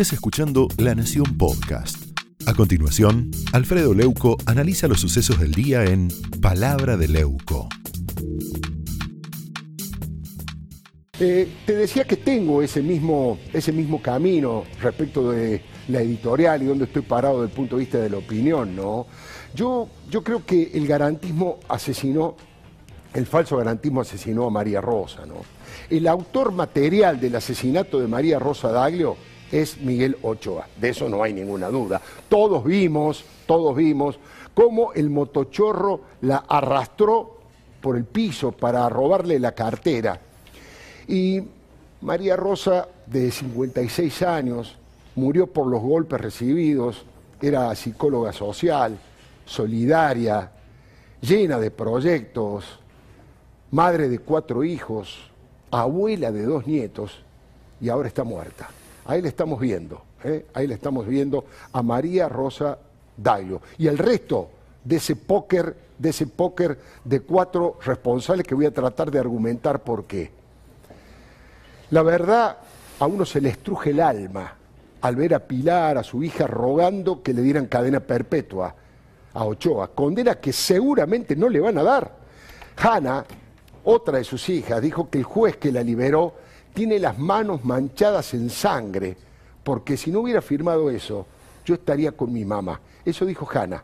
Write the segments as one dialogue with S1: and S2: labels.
S1: estés escuchando La Nación Podcast. A continuación, Alfredo Leuco analiza los sucesos del día en Palabra de Leuco.
S2: Eh, te decía que tengo ese mismo, ese mismo camino respecto de la editorial y donde estoy parado desde el punto de vista de la opinión, ¿no? Yo, yo creo que el garantismo asesinó, el falso garantismo asesinó a María Rosa, ¿no? El autor material del asesinato de María Rosa Daglio es Miguel Ochoa, de eso no hay ninguna duda. Todos vimos, todos vimos cómo el motochorro la arrastró por el piso para robarle la cartera y María Rosa, de 56 años, murió por los golpes recibidos, era psicóloga social, solidaria, llena de proyectos, madre de cuatro hijos, abuela de dos nietos, y ahora está muerta. Ahí le estamos viendo, ¿eh? ahí le estamos viendo a María Rosa Dailo. Y el resto de ese póker, de ese póker de cuatro responsables que voy a tratar de argumentar por qué. La verdad, a uno se le estruje el alma al ver a Pilar, a su hija, rogando que le dieran cadena perpetua a Ochoa, condena que seguramente no le van a dar. Hanna, otra de sus hijas, dijo que el juez que la liberó tiene las manos manchadas en sangre, porque si no hubiera firmado eso, yo estaría con mi mamá. Eso dijo Hanna.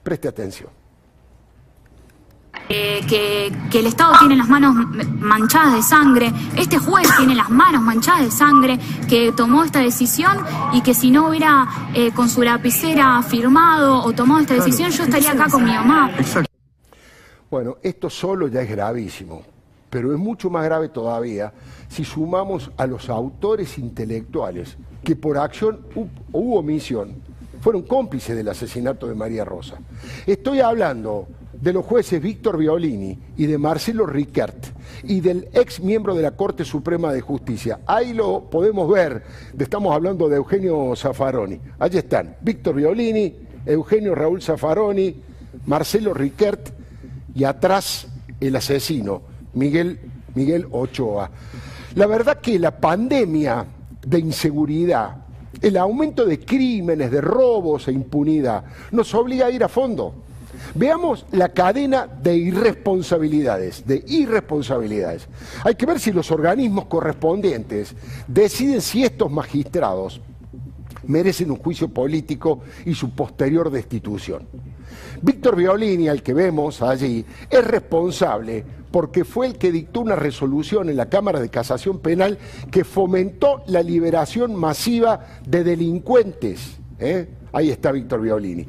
S2: Preste atención.
S3: Eh, que, el Estado tiene las manos manchadas de sangre, este juez tiene las manos manchadas de sangre, que tomó esta decisión y que si no hubiera eh, con su lapicera firmado o tomado esta decisión, yo estaría acá con mi mamá.
S2: Bueno, esto solo ya es gravísimo, pero es mucho más grave todavía si sumamos a los autores intelectuales que por acción u omisión fueron cómplices del asesinato de María Rosa. Estoy hablando de los jueces Víctor Violini y de Marcelo Riquert y del ex miembro de la Corte Suprema de Justicia. Ahí lo podemos ver, estamos hablando de Eugenio Zaffaroni. Allí están, Víctor Violini, Eugenio Raúl Zaffaroni, Marcelo Riquert y atrás el asesino, Miguel, Ochoa. La verdad que la pandemia de inseguridad, el aumento de crímenes, de robos e impunidad, nos obliga a ir a fondo Veamos la cadena de irresponsabilidades, de irresponsabilidades. Hay que ver si los organismos correspondientes deciden si estos magistrados merecen un juicio político y su posterior destitución. Víctor Violini, al que vemos allí, es responsable porque fue el que dictó una resolución en la Cámara de Casación Penal que fomentó la liberación masiva de delincuentes. ¿eh? Ahí está Víctor Violini.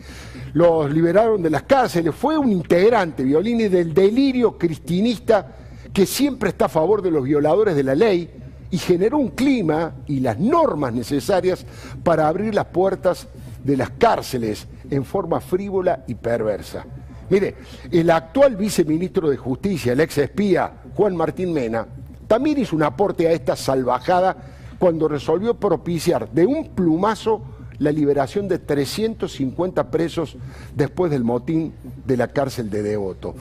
S2: Los liberaron de las cárceles. Fue un integrante, Violini, del delirio cristinista que siempre está a favor de los violadores de la ley y generó un clima y las normas necesarias para abrir las puertas de las cárceles en forma frívola y perversa. Mire, el actual viceministro de Justicia, el ex espía Juan Martín Mena, también hizo un aporte a esta salvajada cuando resolvió propiciar de un plumazo la liberación de 350 presos después del motín de la cárcel de Devoto.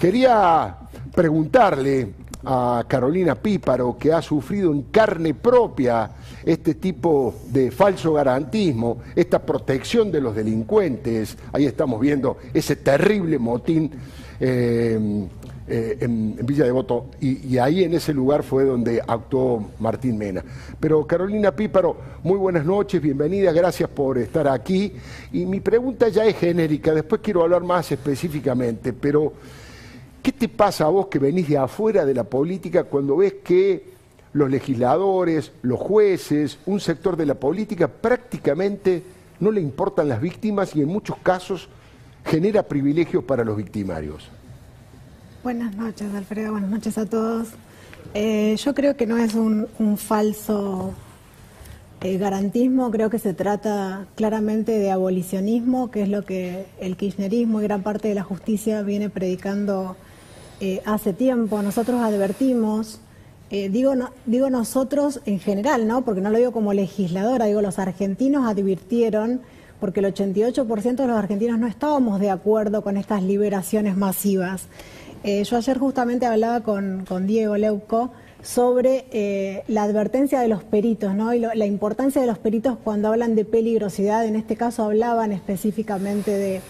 S2: Quería preguntarle a Carolina Píparo, que ha sufrido en carne propia este tipo de falso garantismo, esta protección de los delincuentes, ahí estamos viendo ese terrible motín eh, eh, en, Villa Devoto, y, y ahí en ese lugar fue donde actuó Martín Mena. Pero Carolina Píparo, muy buenas noches, bienvenida, gracias por estar aquí. Y mi pregunta ya es genérica, después quiero hablar más específicamente, pero ¿qué te pasa a vos que venís de afuera de la política cuando ves que los legisladores, los jueces, un sector de la política prácticamente no le importan las víctimas y en muchos casos genera privilegios para los victimarios?
S4: Buenas noches, Alfredo. Buenas noches a todos. Eh, yo creo que no es un, falso eh, garantismo, creo que se trata claramente de abolicionismo, que es lo que el kirchnerismo y gran parte de la justicia viene predicando eh, hace tiempo. Nosotros advertimos, digo, digo nosotros en general, ¿no? porque no lo digo como legisladora, digo los argentinos advirtieron porque el 88% de los argentinos no estábamos de acuerdo con estas liberaciones masivas. Eh, yo ayer justamente hablaba con, Diego Leuco sobre eh, la advertencia de los peritos, ¿no? Y la importancia de los peritos cuando hablan de peligrosidad. En este caso hablaban específicamente de,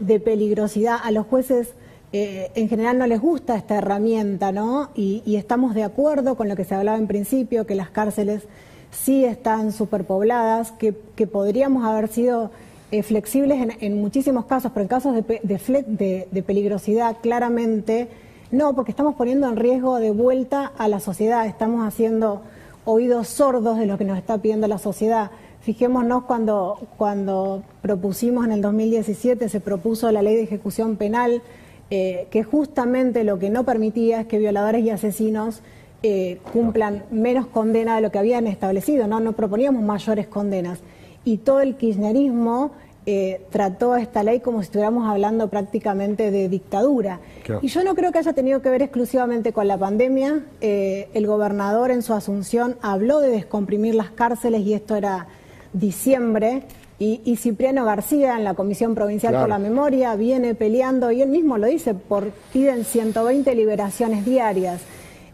S4: de peligrosidad. A los jueces eh, en general no les gusta esta herramienta, ¿no? Y, estamos de acuerdo con lo que se hablaba en principio, que las cárceles sí están superpobladas, que, podríamos haber sido eh, flexibles en, muchísimos casos, pero en casos de, de peligrosidad claramente no, porque estamos poniendo en riesgo de vuelta a la sociedad, estamos haciendo oídos sordos de lo que nos está pidiendo la sociedad. Fijémonos cuando, cuando propusimos en el 2017, se propuso la ley de ejecución penal, eh, que justamente lo que no permitía es que violadores y asesinos eh, cumplan menos condena de lo que habían establecido, ¿no? no proponíamos mayores condenas. Y todo el kirchnerismo eh, trató esta ley como si estuviéramos hablando prácticamente de dictadura. Y yo no creo que haya tenido que ver exclusivamente con la pandemia. Eh, el gobernador en su asunción habló de descomprimir las cárceles y esto era diciembre. Y, Cipriano García en la Comisión Provincial por la Memoria viene peleando, y él mismo lo dice, por piden 120 liberaciones diarias.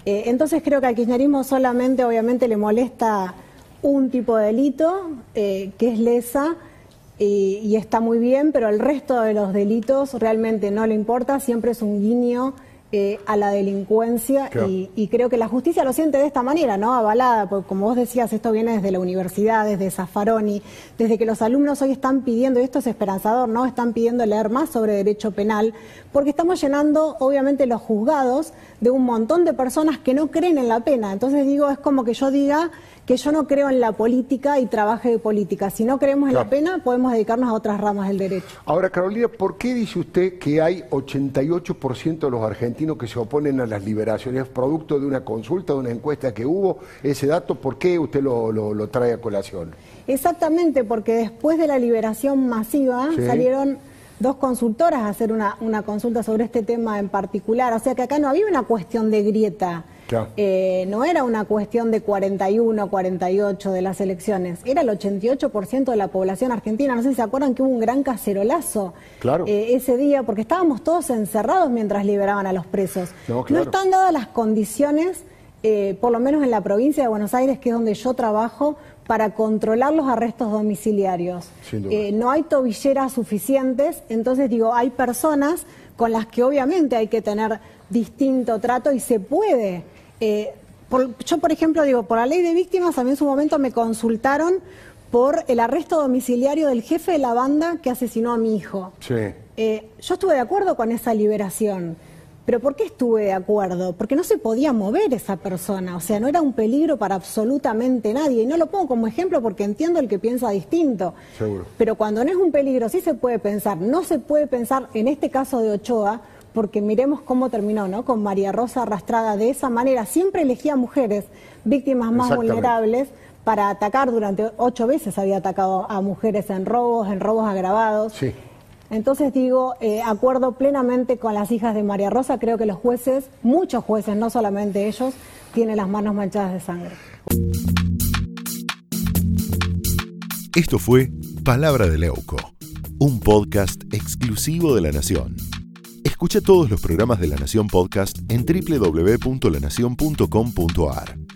S4: Eh, entonces creo que al kirchnerismo solamente obviamente le molesta un tipo de delito, que es lesa, y, está muy bien, pero el resto de los delitos realmente no le importa, siempre es un guiño eh, a la delincuencia y, creo que la justicia lo siente de esta manera, ¿no? Avalada, porque como vos decías, esto viene desde la universidad, desde Zaffaroni, desde que los alumnos hoy están pidiendo, y esto es esperanzador, ¿no? Están pidiendo leer más sobre derecho penal, porque estamos llenando, obviamente, los juzgados de un montón de personas que no creen en la pena. Entonces digo, es como que yo diga que yo no creo en la política y trabaje de política. Si no creemos en la pena, podemos dedicarnos a otras ramas del derecho.
S2: Ahora, Carolina, ¿por qué dice usted que hay 88% de los argentinos que se oponen a las liberaciones? producto de una consulta, de una encuesta que hubo? Ese dato, ¿por qué usted lo, trae a colación?
S4: Exactamente, porque después de la liberación masiva salieron dos consultoras a hacer una, una consulta sobre este tema en particular. O sea que acá no había una cuestión de grieta eh, no era una cuestión de 41, 48 de las elecciones, era el 88% de la población argentina. No sé si se acuerdan que hubo un gran cacerolazo eh, ese día, porque estábamos todos encerrados mientras liberaban a los presos. No, están dadas las condiciones, eh, por lo menos en la provincia de Buenos Aires, que es donde yo trabajo, para controlar los arrestos domiciliarios. no hay tobilleras suficientes, entonces digo, hay personas con las que obviamente hay que tener distinto trato y se puede eh, yo, por ejemplo, digo, por la ley de víctimas, a mí en su momento me consultaron por el arresto domiciliario del jefe de la banda que asesinó a mi hijo.
S2: Sí.
S4: Eh, yo estuve de acuerdo con esa liberación. ¿Pero por qué estuve de acuerdo? Porque no se podía mover esa persona, o sea, no era un peligro para absolutamente nadie. Y no lo pongo como ejemplo porque entiendo el que piensa distinto.
S2: Seguro.
S4: Pero cuando no es un peligro, sí se puede pensar. No se puede pensar, en este caso de Ochoa, porque miremos cómo terminó, ¿no? Con María Rosa arrastrada de esa manera. Siempre elegía mujeres, víctimas más vulnerables, para atacar. Durante ocho veces había atacado a mujeres en robos, en robos agravados.
S2: Sí.
S4: Entonces digo, eh, acuerdo plenamente con las hijas de María Rosa. Creo que los jueces, muchos jueces, no solamente ellos, tienen las manos manchadas de sangre.
S1: Esto fue Palabra de Leuco, un podcast exclusivo de la Nación. Escucha todos los programas de La Nación Podcast en www.lanacion.com.ar.